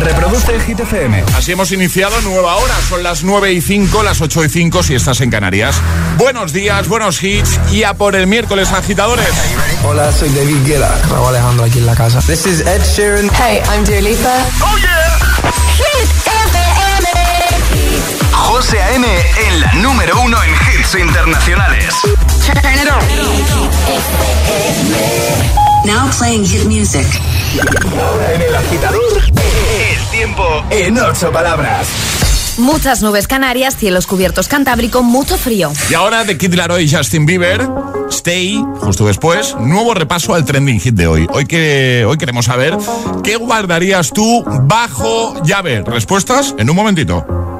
Reproduce el Hit FM. Así hemos iniciado nueva hora. Son las 9 y 5, las 8 y 5 si estás en Canarias. Buenos días, buenos hits y a por el miércoles agitadores. Hola, soy David Guetta. Raúl Alejandro aquí en la casa. This is Ed Sheeran. Hey, I'm Dua Lipa. ¡Oh, yeah! Hit FM. José A.M. en la número uno en hits internacionales. Turn it on. Now playing hit music. En el agitador, el tiempo en ocho palabras. Muchas nubes canarias, cielos cubiertos cantábrico, mucho frío. Y ahora de Kid Laroi y Justin Bieber, Stay, justo después, nuevo repaso al trending hit de hoy. Hoy, que, hoy queremos saber qué guardarías tú bajo llave. Respuestas en un momentito.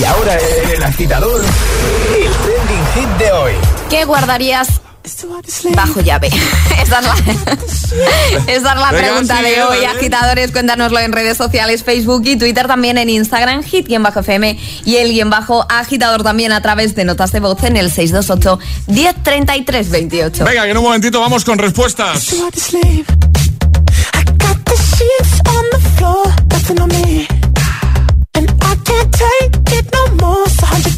Y ahora en el agitador, el trending hit de hoy. ¿Qué guardarías bajo llave? Esa es la, esa es la Venga, pregunta de hoy, agitadores. Cuéntanoslo en redes sociales, Facebook y Twitter, también en Instagram, hit-fm y el guion bajo agitador también a través de notas de voz en el 628 1033 28. Venga, que en un momentito vamos con respuestas. most 100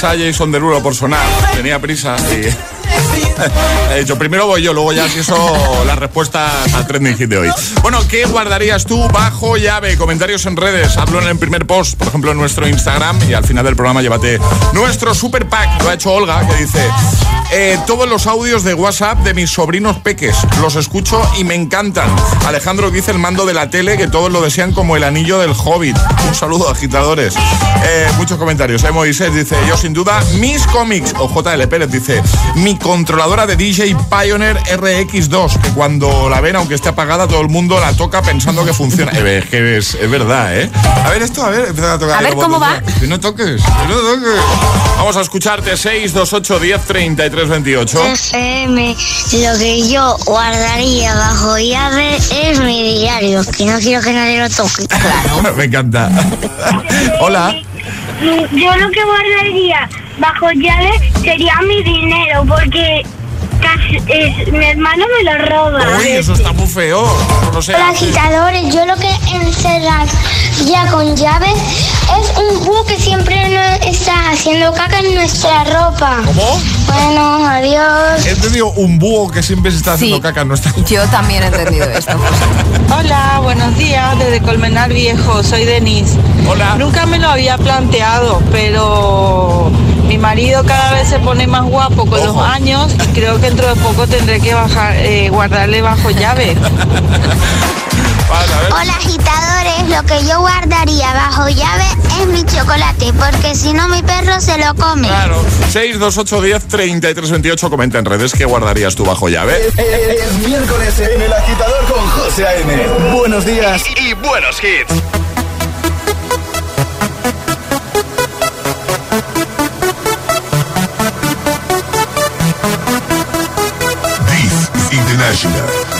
prisa Jason Derulo por sonar. Tenía prisa y... He dicho, primero voy yo, luego ya si eso las respuestas al trending hit de hoy. Bueno, ¿qué guardarías tú bajo llave? Comentarios en redes, hablo en el primer post, por ejemplo en nuestro Instagram y al final del programa llévate nuestro super pack. Lo ha hecho Olga que dice, eh, todos los audios de WhatsApp de mis sobrinos peques, los escucho y me encantan. Alejandro dice el mando de la tele que todos lo desean como el anillo del hobbit. Un saludo, agitadores. Eh, muchos comentarios. Eh, Moisés dice, yo sin duda, mis cómics. O JL Pérez dice, mi controladora de DJ Pioneer RX2, que cuando la ven, aunque esté apagada, todo el mundo la toca pensando que funciona. Eh, es que es, es, verdad, ¿eh? A ver esto, a ver, empieza a tocar. A ver cómo va. Que no toques, que no toques. Vamos a escucharte 628 10 33 28. FM, lo que yo guardaría bajo llave es mi diario, que no quiero que nadie lo toque. Claro. Me encanta. Hola. Yo lo que guardaría bajo llave sería mi dinero, porque casi, es- mi hermano me lo roba. Uy, eso está muy feo. No sé. Hola agitadores, yo lo que encerraría con llave es un búho que siempre está haciendo caca en nuestra ropa. ¿Cómo? Bueno, adiós. He entendido un búho que siempre se está haciendo Sí. caca en nuestra... Yo también he entendido esto. Hola, buenos días desde Colmenar Viejo, soy Denise. Hola. Nunca me lo había planteado, pero mi marido cada vez se pone más guapo con los años y creo que dentro de poco tendré que bajar, eh, guardarle bajo llave. Hola agitadores, lo que yo guardaría bajo llave es mi chocolate, porque si no mi perro se lo come. Claro. 628 10 33 28. Comenta en redes qué guardarías tú bajo llave. Es miércoles en el agitador con José A.M. Buenos días y buenos hits. This is International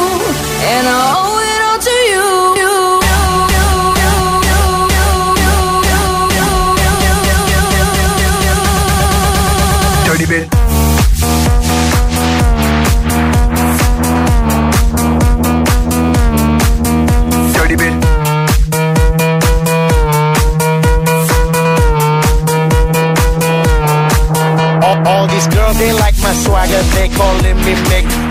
and I owe it all to you. Dirty bit. Dirty bit. All, all these girls, they like my swagger. They calling me Mick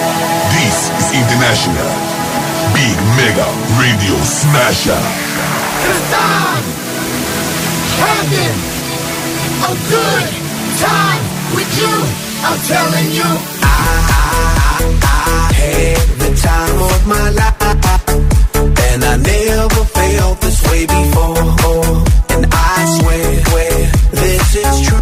This is International. Big Mega Radio Smasher. Having a good time with you. I'm telling you. I, I, I had the time of my life And I never felt this way before. And I swear, swear this is true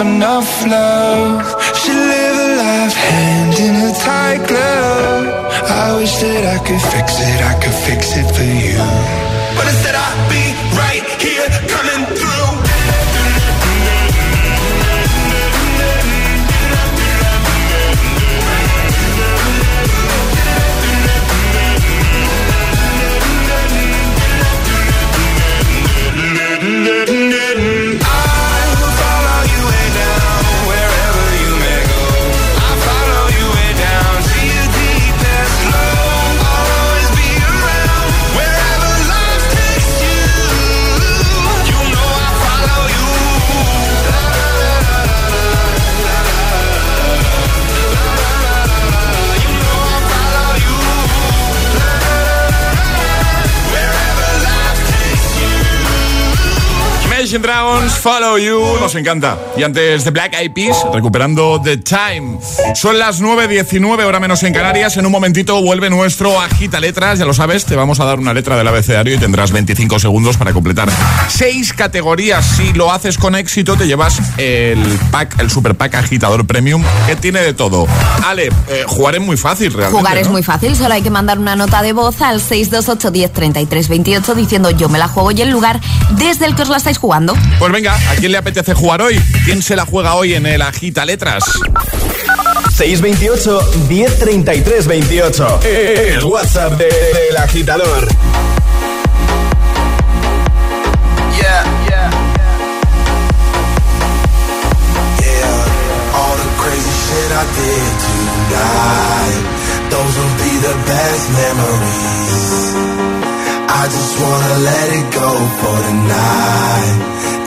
Enough love. You, nos encanta. Y antes de Black Eyed Peas, recuperando The Time. Son las 9.19, hora menos en Canarias. En un momentito vuelve nuestro Agita Letras, ya lo sabes, te vamos a dar una letra del abecedario y tendrás 25 segundos para completar seis categorías. Si lo haces con éxito, te llevas el pack, el super pack agitador premium, que tiene de todo. Ale, eh, jugar es muy fácil realmente. Jugar es ¿no? muy fácil, solo hay que mandar una nota de voz al 628 10 33 28 diciendo yo me la juego y el lugar desde el que os la estáis jugando. Pues venga, ¿a quién le apetece jugar hoy? ¿Quién se la juega hoy en el Agita Letras? 628 1033 28. El WhatsApp de- del agitador. Yeah, yeah. Yeah, all the crazy shit I did tonight. Those will be the best memories. I just wanna let it go for tonight.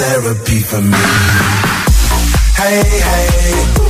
Therapy for me. Hey, hey.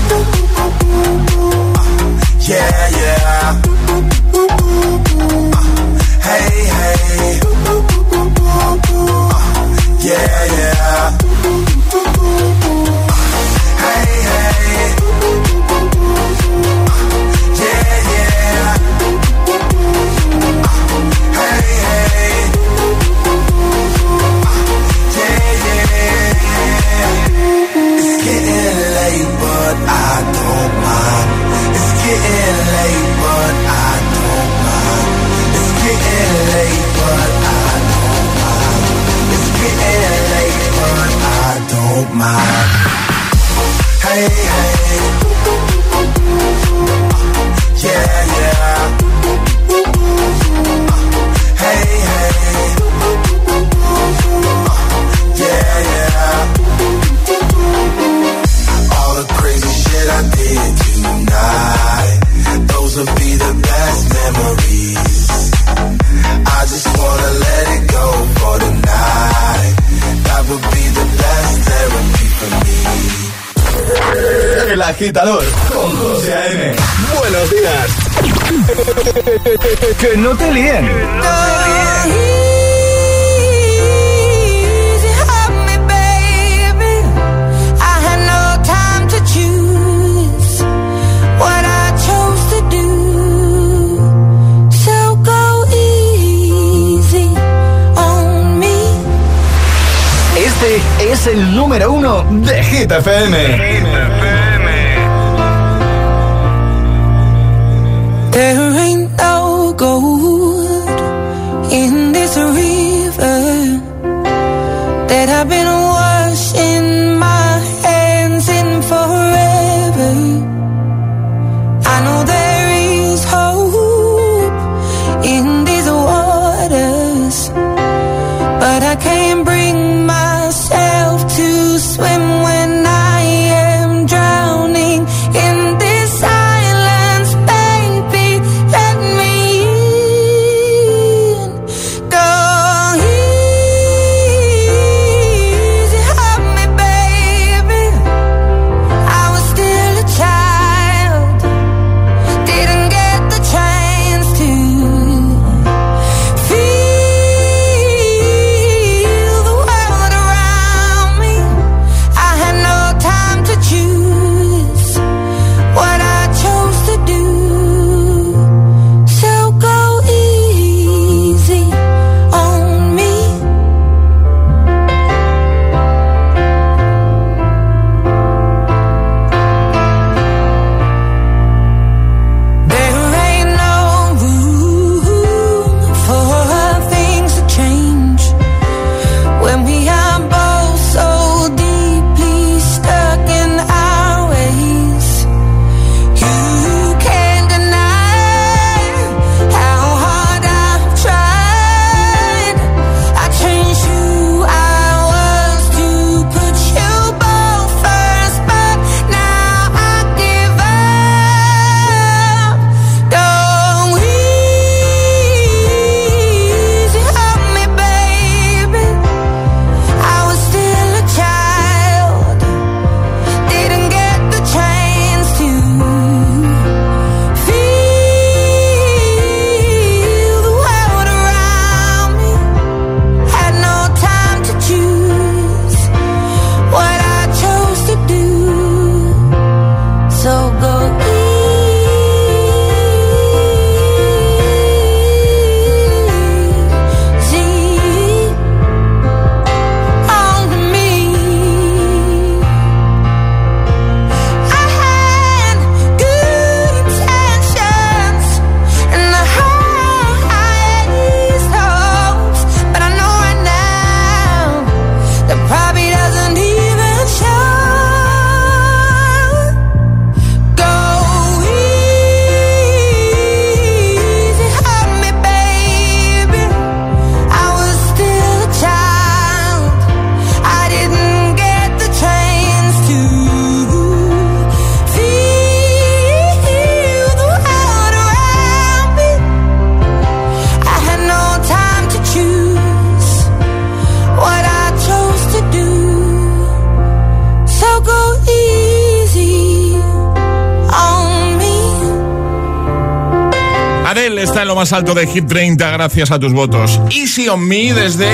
Más alto de Hit 30 gracias a tus votos. Easy on Me desde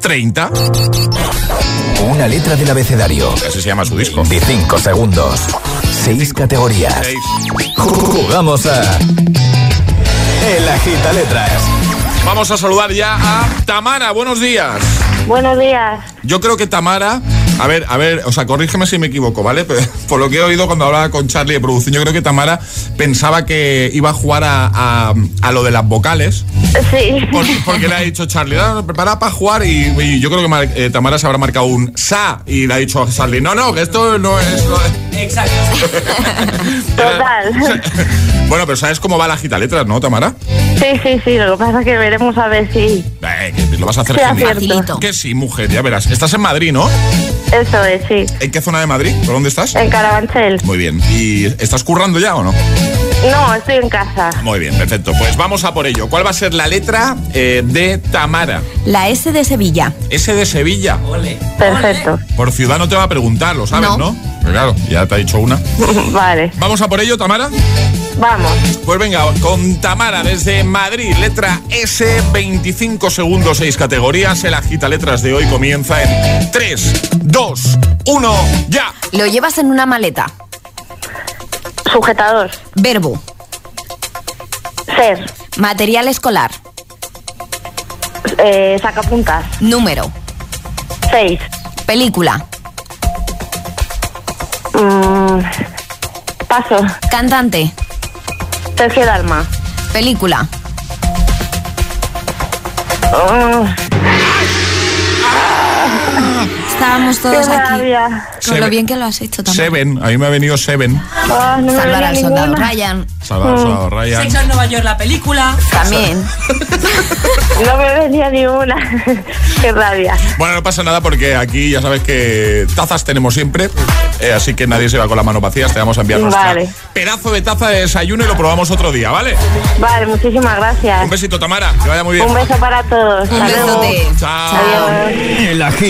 30. Una letra del abecedario. Así se llama su disco. De 5 segundos. 6 categorías. Seis. Jugamos a. El agita letras. Vamos a saludar ya a Tamara. Buenos días. Buenos días. Yo creo que Tamara, a ver, a ver, o sea, corrígeme si me equivoco, ¿vale? Pero, por lo que he oído cuando hablaba con Charlie de producción, yo creo que Tamara pensaba que iba a jugar a, a- a lo de las vocales. Sí. Porque, porque le ha dicho Charlie, "Ah, prepara para jugar y, y yo creo que Mar- eh, Tamara se habrá marcado un sa y le ha dicho a Charlie, no, no, que esto no es... lo de-". Exacto. Total. Bueno, pero sabes cómo va la gita letras, ¿no, Tamara? Sí, sí, sí. Lo que pasa es que veremos a ver si. Lo vas a hacer Sí, genial. acierto. Que sí, mujer, ya verás. Estás en Madrid, ¿no? Eso es, sí. ¿En qué zona de Madrid? ¿Por dónde estás? En Carabanchel. Muy bien. ¿Y estás currando ya o no? No, estoy en casa. Muy bien, perfecto. Pues vamos a por ello. ¿Cuál va a ser la letra eh, de Tamara? La S de Sevilla. S de Sevilla. Perfecto. Por ciudad no te va a preguntar, lo sabes, No. ¿no? Pero claro, ya te ha dicho una. Vale. ¿Vamos a por ello, Tamara? Vamos. Pues venga, con Tamara desde Madrid, letra S, 25 segundos, 6 categorías. El agita letras de hoy comienza en 3, 2, 1, ya. Lo llevas en una maleta. Sujetador. Verbo. Ser. Material escolar. Eh, sacapuntas. Número. Seis. Película. Mm, paso. Cantante. Sergio Dalma. Película. Mm, Estábamos qué todos aquí. rabia. Con Seven. lo bien que lo has hecho también. Seven, a mí me ha venido Seven. Ah, no Salvar al soldado ninguna. Ryan. Salvar al soldado Ryan. Sexo en Nueva York, la película. También. No me venía ni una. qué rabia. Bueno, no pasa nada porque aquí ya sabes que tazas tenemos siempre, eh, así que nadie se va con las manos vacías. Te vamos a enviar nuestra Vale. pedazo de taza de desayuno y lo probamos otro día, ¿vale? Vale, muchísimas gracias. Un besito, Tamara, que vaya muy bien. Un beso para todos. Un Hasta luego. besote. Chao. Adiós. El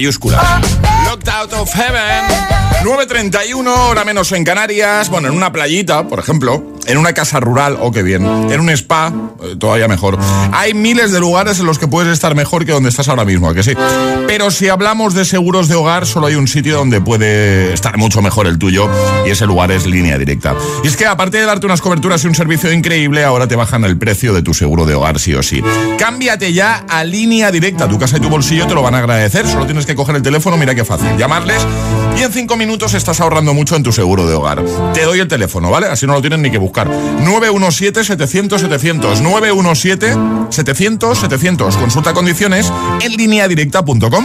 Mayúsculas. Locked Out of Heaven. 9.31, hora menos en Canarias. Bueno, en una playita, por ejemplo. En una casa rural, oh, qué bien. En un spa, todavía mejor. Hay miles de lugares en los que puedes estar mejor que donde estás ahora mismo, ¿a que sí? Pero si hablamos de seguros de hogar, solo hay un sitio donde puede estar mucho mejor el tuyo. Y ese lugar es línea directa. Y es que aparte de darte unas coberturas y un servicio increíble, ahora te bajan el precio de tu seguro de hogar, sí o sí. Cámbiate ya a línea directa. Tu casa y tu bolsillo te lo van a agradecer. Solo tienes que coger el teléfono, mira qué fácil. Llamarles y en cinco minutos estás ahorrando mucho en tu seguro de hogar. Te doy el teléfono, ¿vale? Así no lo tienes ni que buscar. 917-700-700. 917-700-700. Consulta condiciones en lineadirecta.com.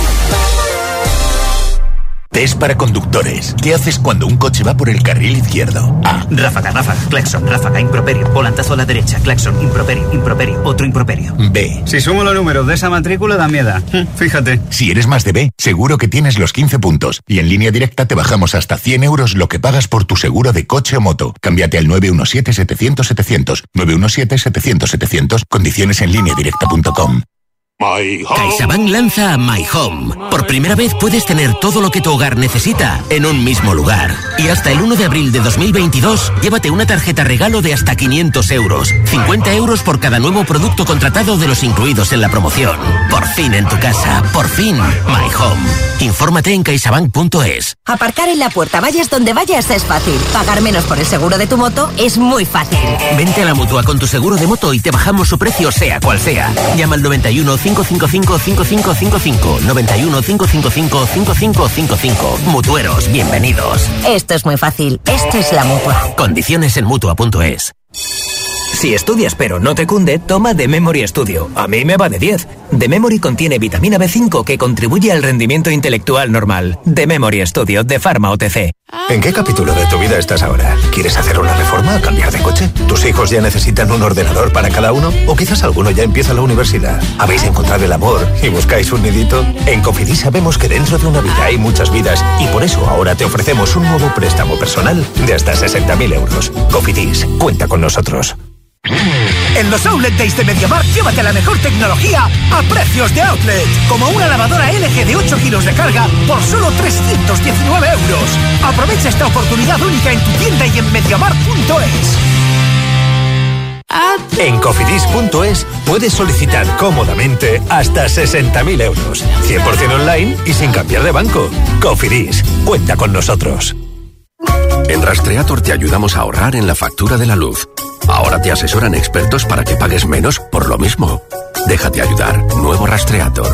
Test para conductores. ¿Qué haces cuando un coche va por el carril izquierdo? A. Ráfaga, ráfaga, claxon, ráfaga, improperio, volantazo a la derecha, claxon, improperio, improperio, otro improperio. B. Si sumo los números de esa matrícula da miedo. Fíjate. Si eres más de B, seguro que tienes los 15 puntos. Y en línea directa te bajamos hasta 100 euros lo que pagas por tu seguro de coche o moto. Cámbiate al 917-700-700. 917-700-700. Condiciones en línea directa.com. CaixaBank lanza My Home. Por primera vez puedes tener todo lo que tu hogar necesita en un mismo lugar. Y hasta el 1 de abril de 2022, llévate una tarjeta regalo de hasta 500 euros. 50 euros por cada nuevo producto contratado de los incluidos en la promoción. Por fin en tu casa. Por fin My Home. Infórmate en caixabank.es. Aparcar en la puerta, vayas donde vayas, es fácil. Pagar menos por el seguro de tu moto es muy fácil. Vente a la mutua con tu seguro de moto y te bajamos su precio, sea cual sea. Llama al 91 555 5555 91 555 5555. Mutueros, bienvenidos. Esto es muy fácil. Esto es la mutua. Condiciones en mutua.es. Si estudias pero no te cunde, toma The Memory Studio. A mí me va de 10. The Memory contiene vitamina B5 que contribuye al rendimiento intelectual normal. The Memory Studio de Pharma OTC. ¿En qué capítulo de tu vida estás ahora? ¿Quieres hacer una reforma o cambiar de coche? ¿Tus hijos ya necesitan un ordenador para cada uno? ¿O quizás alguno ya empieza la universidad? ¿Habéis encontrado el amor y buscáis un nidito? En Cofidis sabemos que dentro de una vida hay muchas vidas y por eso ahora te ofrecemos un nuevo préstamo personal de hasta 60.000 euros. Cofidis, cuenta con nosotros. En los Outlet Days de MediaMarkt llévate la mejor tecnología a precios de outlet. Como una lavadora LG de 8 kilos de carga por solo 319 euros. Aprovecha esta oportunidad única en tu tienda y en MediaMarkt.es. En cofidis.es puedes solicitar cómodamente hasta 60.000 euros. 100% online y sin cambiar de banco. Cofidis, cuenta con nosotros. En Rastreator te ayudamos a ahorrar en la factura de la luz. Ahora te asesoran expertos para que pagues menos por lo mismo. Déjate ayudar. Nuevo Rastreator.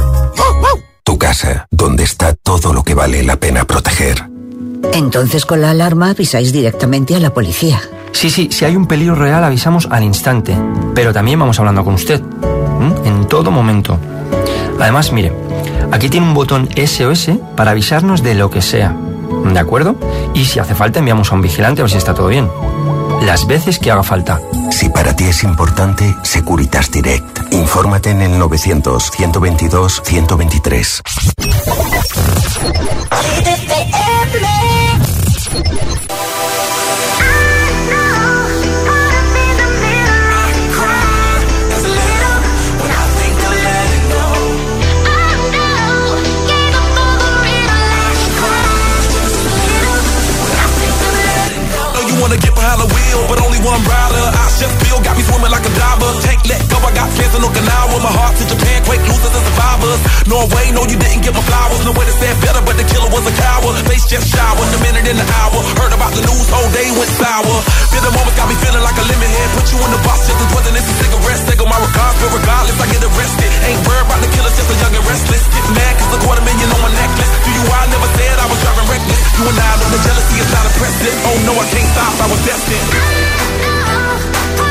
Tu casa, donde está todo lo que vale la pena proteger. Entonces con la alarma avisáis directamente a la policía. Sí, sí, si hay un peligro real avisamos al instante. Pero también vamos hablando con usted. En todo momento. Además, mire, aquí tiene un botón SOS para avisarnos de lo que sea. ¿De acuerdo? Y si hace falta enviamos a un vigilante a ver si está todo bien. Las veces que haga falta. Si para ti es importante, Securitas Direct. Infórmate en el 900-122-123. Just feel got me swimming like a diver. Can't let go, I got plans in Okinawa. My heart to Japan, quake losers and survivors. Norway, no, you didn't give my flowers. No way to say better, but the killer was a coward. Face just showered, a minute in the hour. Heard about the news, whole day went sour. Feel the moments got me feeling like a lemon head. Put you in the box, just as wasn't this a cigarette. Take my regards, but regardless, I get arrested. Ain't worried about the killers, just a young and restless. Get mad, cause a quarter million on my necklace. Do you, I never said I was driving reckless. You and I know the jealousy is not impressive. Oh no, I can't stop, I was destined. When I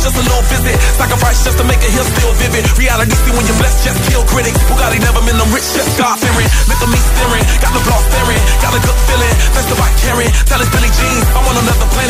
call, just a little visit. Sacrifice just to make it here still vivid. Reality see when you're blessed, just kill critics. Bugatti never been them rich, just God fearing. Look at me staring, got the block staring. Got a good feeling, that's the white carrying. Tell us Billy Jean, I'm on another planet.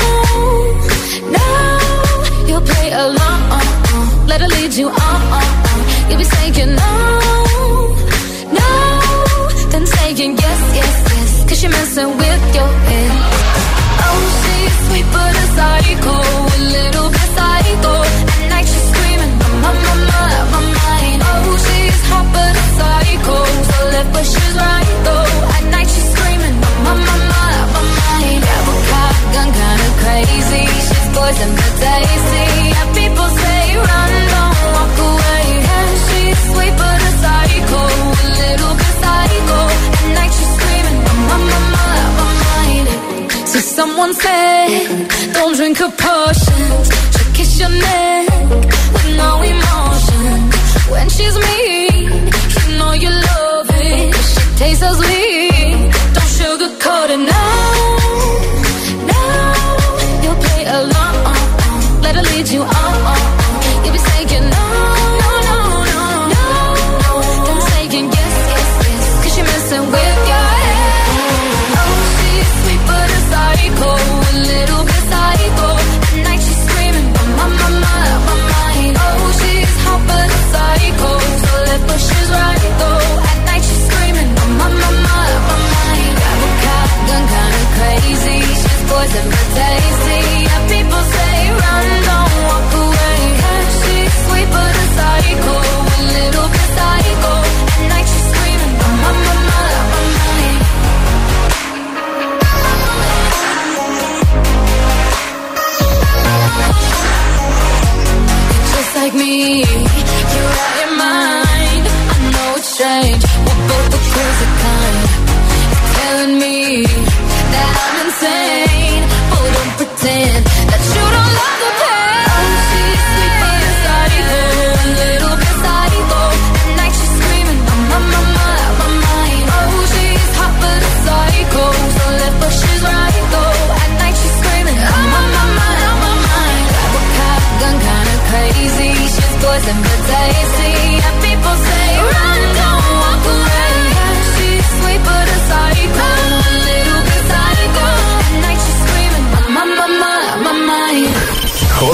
Let her lead you on. You'll be saying no, no, then saying yes, yes, yes. Cause you're messing with your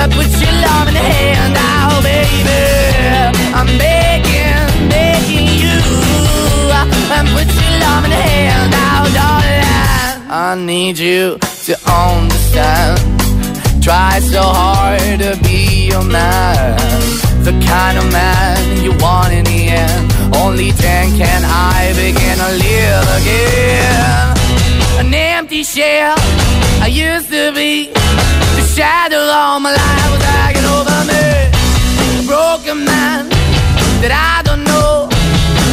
Uh, put your love in the hand out, baby. I'm begging, begging you. And put your love in the hand out, darling. I need you to understand. Try so hard to be your man. The kind of man you want in the end. Only then can I begin to live again. Empty shell I used to be. The shadow all my life was hanging over me. A broken man that I don't know.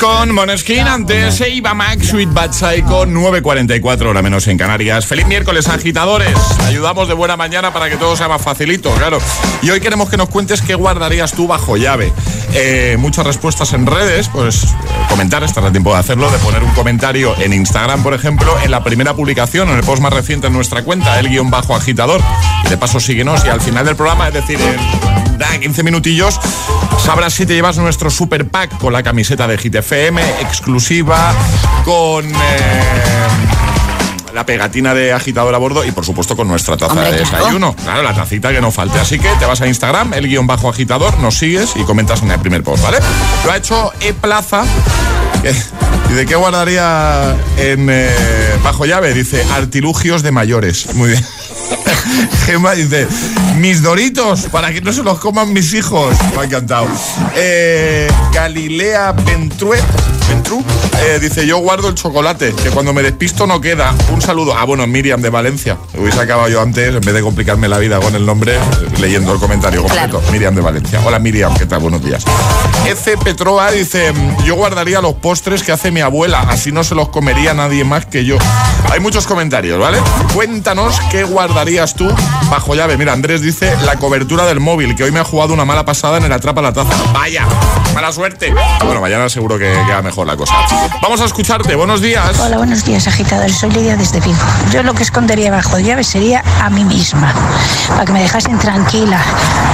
con Moneskin. Antes Eva Max, Sweet Bad Psycho 9.44 hora menos en Canarias. Feliz miércoles agitadores. Ayudamos de buena mañana para que todo sea más facilito, claro. Y hoy queremos que nos cuentes qué guardarías tú bajo llave. Eh, Muchas respuestas en redes Pues eh, comentar, estará tiempo de hacerlo De poner un comentario en Instagram, por ejemplo En la primera publicación, en el post más reciente en nuestra cuenta El guion bajo agitador. Y de paso síguenos y al final del programa, es decir, en da, 15 minutillos Sabrás si te llevas nuestro super pack con la camiseta de Hit FM, exclusiva, con eh, la pegatina de agitador a bordo y por supuesto con nuestra taza Hombre, de claro. desayuno. Claro, la tacita que no falte. Así que te vas a Instagram, el guion bajo agitador, nos sigues y comentas en el primer post, ¿vale? Lo ha hecho E Plaza. que- ¿Y de qué guardaría en eh, bajo llave? Dice artilugios de mayores. Muy bien. Gemma dice, mis doritos, para que no se los coman mis hijos. Me ha encantado. Eh, Galilea Ventrue, Ventru, eh, dice, yo guardo el chocolate, que cuando me despisto no queda. Un saludo. Ah, bueno, Miriam de Valencia. Hubiese acabado yo antes, en vez de complicarme la vida con el nombre, leyendo el comentario completo. Miriam de Valencia. Hola Miriam, ¿qué tal? Buenos días. F. Petroa dice, yo guardaría los postres que hace mi abuela, así no se los comería nadie más que yo. Hay muchos comentarios, ¿vale? Cuéntanos qué guardarías tú bajo llave. Mira, Andrés dice la cobertura del móvil, que hoy me ha jugado una mala pasada en el atrapa la taza. Vaya, mala suerte. Bueno, mañana seguro que queda mejor la cosa. Vamos a escucharte, buenos días. Hola, buenos días, agitadores. Soy Lidia desde Vigo. Yo lo que escondería bajo llave sería a mí misma, para que me dejasen tranquila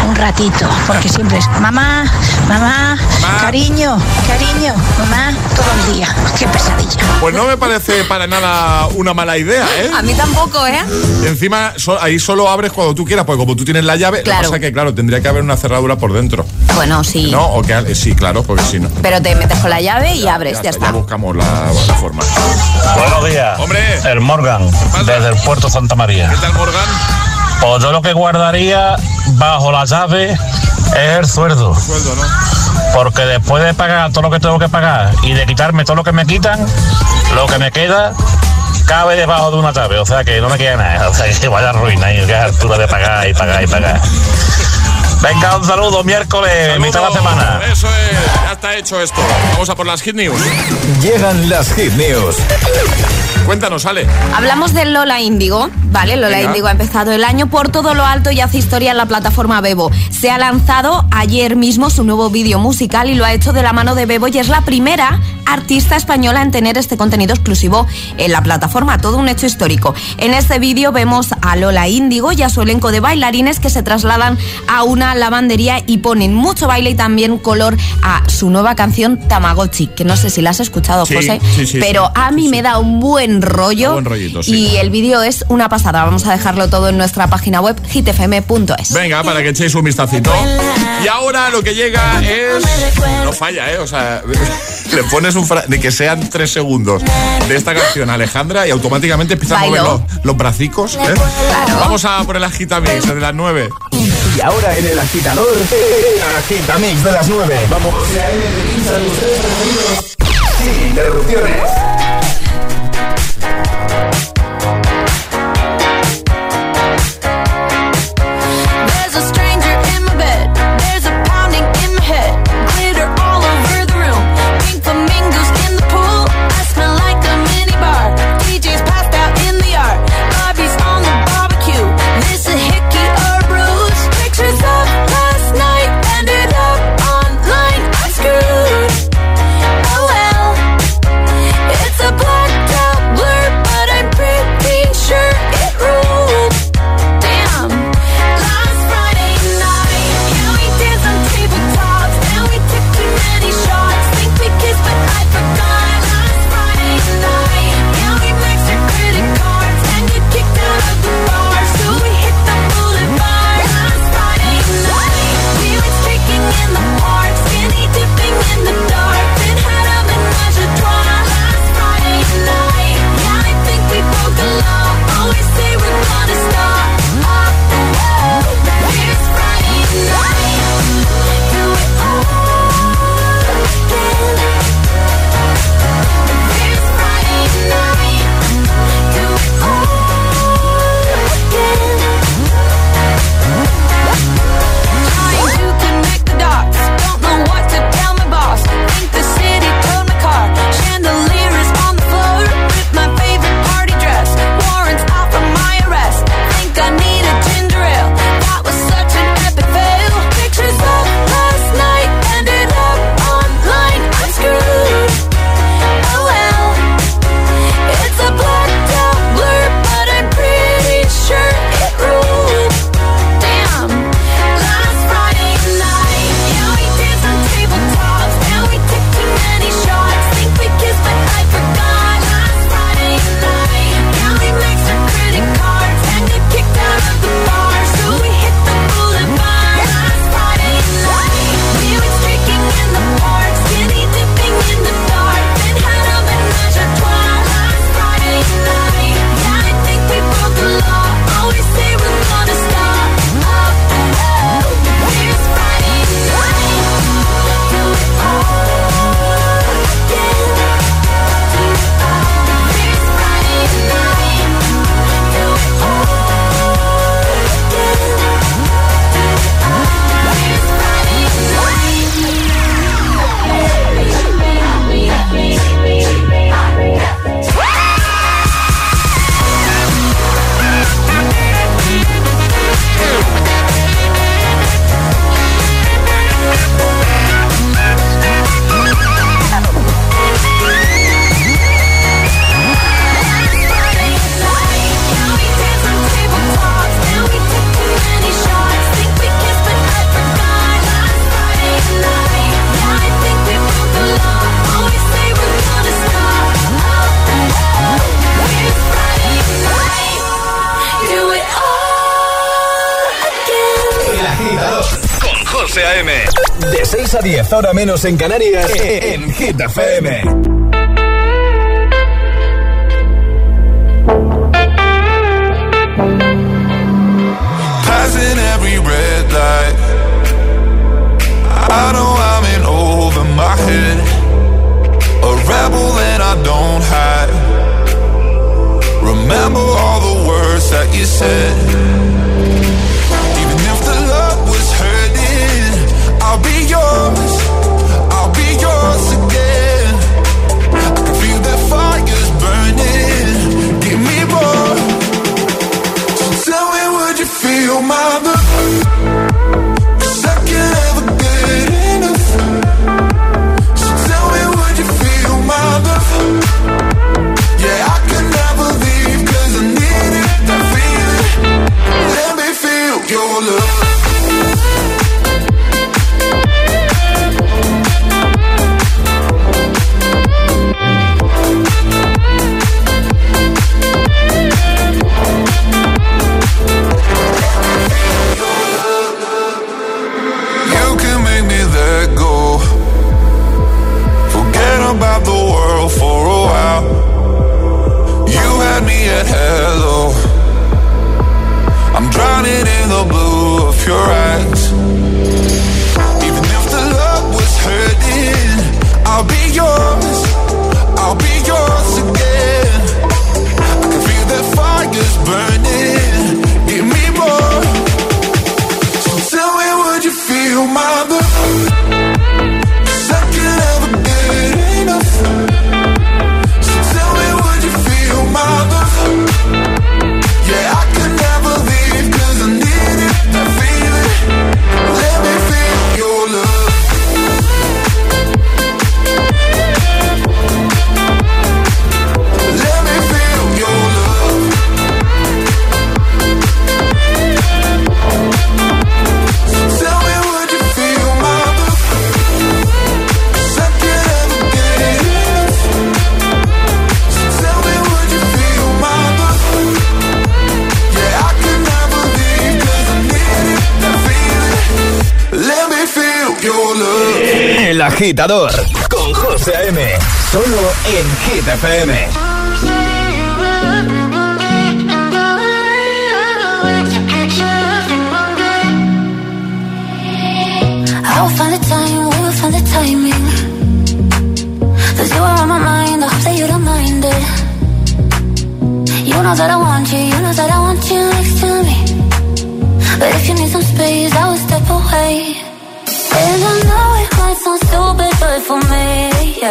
un ratito, porque siempre es mamá, mamá, cariño, cariño, mamá, todo el día. Qué pesadilla. Pues no me parece para nada una mala idea, ¿eh? A mí tampoco, ¿eh? Encima, so- ahí solo abres cuando tú quieras, porque como tú tienes la llave, lo Claro. que pasa es que, claro, tendría que haber una cerradura por dentro. Bueno, sí. ¿No? O que, al- sí, claro, porque si no. Pero te metes con la llave y abres, ya, Ya está. buscamos la, la forma. Buenos días. Hombre. El Morgan, desde el puerto Santa María. ¿Qué tal, Morgan? Pues yo lo que guardaría bajo la llave es el sueldo. Sueldo, ¿no? Porque después de pagar todo lo que tengo que pagar y de quitarme todo lo que me quitan, lo que me queda cabe debajo de una llave, o sea que no me queda nada, o sea que vaya ruina y que es altura de pagar y pagar y pagar. Venga, un saludo, miércoles, mitad de la semana. Eso es, ya está hecho esto. Vamos a por las hit news. Llegan las hit news. Cuéntanos, Ale. Hablamos de Lola Índigo, ¿vale? Lola. Índigo ha empezado el año por todo lo alto y hace historia en la plataforma Bebo. Se ha lanzado ayer mismo su nuevo vídeo musical y lo ha hecho de la mano de Bebo y es la primera artista española en tener este contenido exclusivo en la plataforma, todo un hecho histórico. En este vídeo vemos a Lola Índigo y a su elenco de bailarines que se trasladan a una lavandería y ponen mucho baile y también color a su nueva canción Tamagotchi, que no sé si la has escuchado, Sí, José, sí, sí, pero a mí me da un buen rollo. Un buen rollito, sí. Y el vídeo es una pasada. Vamos a dejarlo todo en nuestra página web hitfm.es. Venga, para que echéis un vistacito. Y ahora lo que llega es. No falla, ¿eh? O sea, le pones un. fra- Ni que sean tres segundos de esta canción a Alejandra y automáticamente empieza a mover los, los bracicos. ¿eh? Vamos a por el agitamix de las nueve. Y ahora en el agitador, el agitamix de las 9. Vamos. Sin interrupciones. José A.M. De 6 a 10, ahora menos en Canarias, eh, en eh. Hit FM. Passing every red light. I know I'm in over my head. A rebel that I don't hide. Remember all the words that you said. feel my said hello. I'm drowning in the blue of your eyes. agitador con José M. Solo en Hit FM. I'll find the time, we'll find the timing. Cause you are on my mind, I hope that you don't mind it. You know that I want you.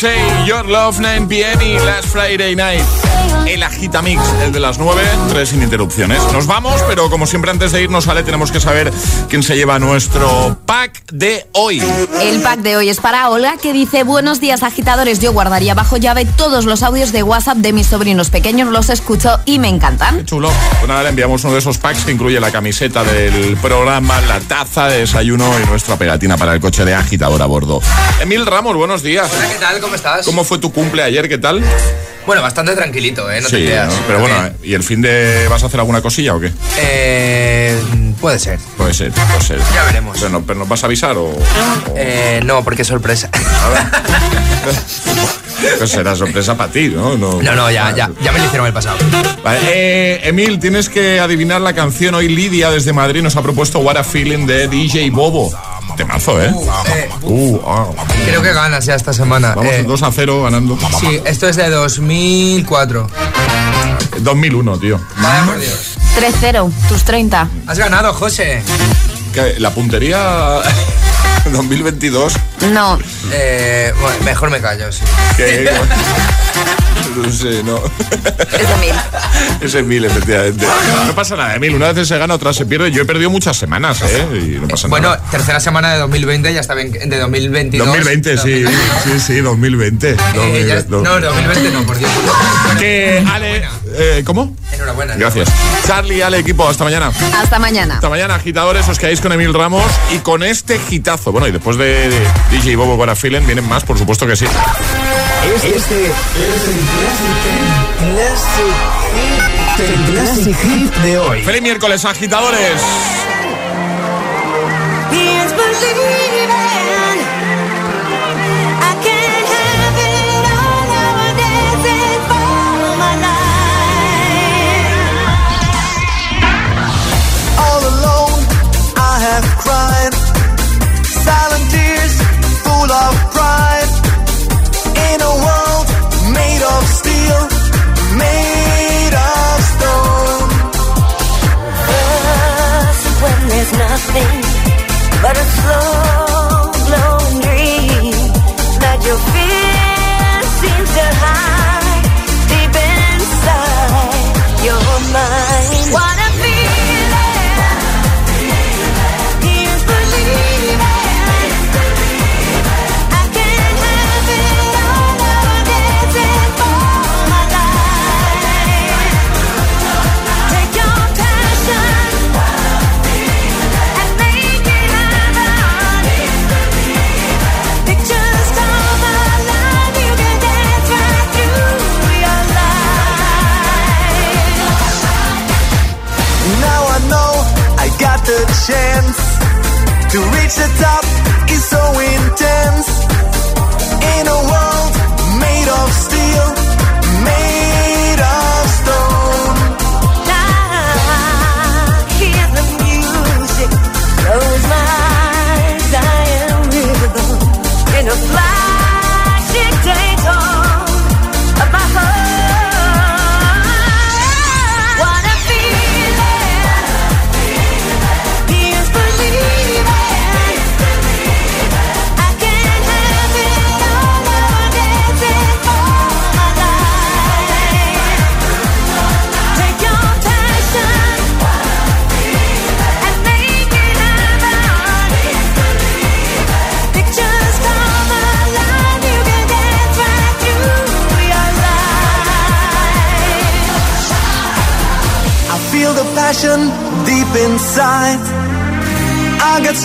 Beyoncé, Your Love 9 p.m. Last Friday Night. El Agitamix, el de las 9, tres sin interrupciones. Nos vamos, pero como siempre antes de irnos, Ale, tenemos que saber quién se lleva nuestro pack de hoy. El pack de hoy es para Olga, que dice, buenos días agitadores, yo guardaría bajo llave todos los audios de WhatsApp de mis sobrinos pequeños, los escucho y me encantan. Qué chulo. Pues nada, le enviamos uno de esos packs que incluye la camiseta del programa, la taza de desayuno y nuestra pegatina para el coche de agitador a bordo. Emil Ramos, buenos días. Hola, ¿qué tal? ¿Cómo estás? ¿Cómo fue tu cumple ayer? ¿Qué tal? Bueno, bastante tranquilito, ¿eh? No te sí, creas. ¿no? pero bueno, ¿y el fin de vas a hacer alguna cosilla o qué? Eh, puede ser. Puede ser, puede ser. Ya veremos. Pero, no- pero nos vas a avisar o, Eh, no, porque es sorpresa. pues será sorpresa para ti, ¿no? No, No, no, ya, ya, ya me lo hicieron el pasado. Vale, eh, Emil, tienes que adivinar la canción. Hoy Lidia desde Madrid nos ha propuesto What a Feeling de DJ Bobo. Temazo, ¿eh? Uh, ah. Creo que ganas ya esta semana. Vamos Eh, 2 a 0 ganando. sí, esto es de 2004. 2001, tío. Vaya por Dios. 3-0, tus 30. Has ganado, José. Que La puntería 2022. No, Eh, bueno, mejor me callo, sí. Que, no sé, no. es Emil. Es Emil, efectivamente. No pasa nada, Emil. Una vez se gana, otra se pierde. Yo he perdido muchas semanas, ¿eh? Y no pasa Bueno, nada. tercera semana de 2020, ya está bien. De 2022. 2020, sí, sí, sí, 2020. Eh, ya- 2020. no, 2020 no, por Dios. Que Ale, eh, ¿cómo? Enhorabuena. Gracias. Charlie, Ale, equipo, hasta mañana. Hasta mañana. Hasta mañana, agitadores, os quedáis con Emil Ramos y con este gitazo. Bueno, y después de, de DJ Bobo para Feeling vienen más, por supuesto que sí. Este es el Classic, el Classic Hit de hoy. Feliz miércoles, agitadores. Nothing but a slow glowing dream that your fear seems to hide deep inside your mind. To reach the top is so intense. In a world made of steel, made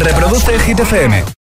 Reproduce Hit FM.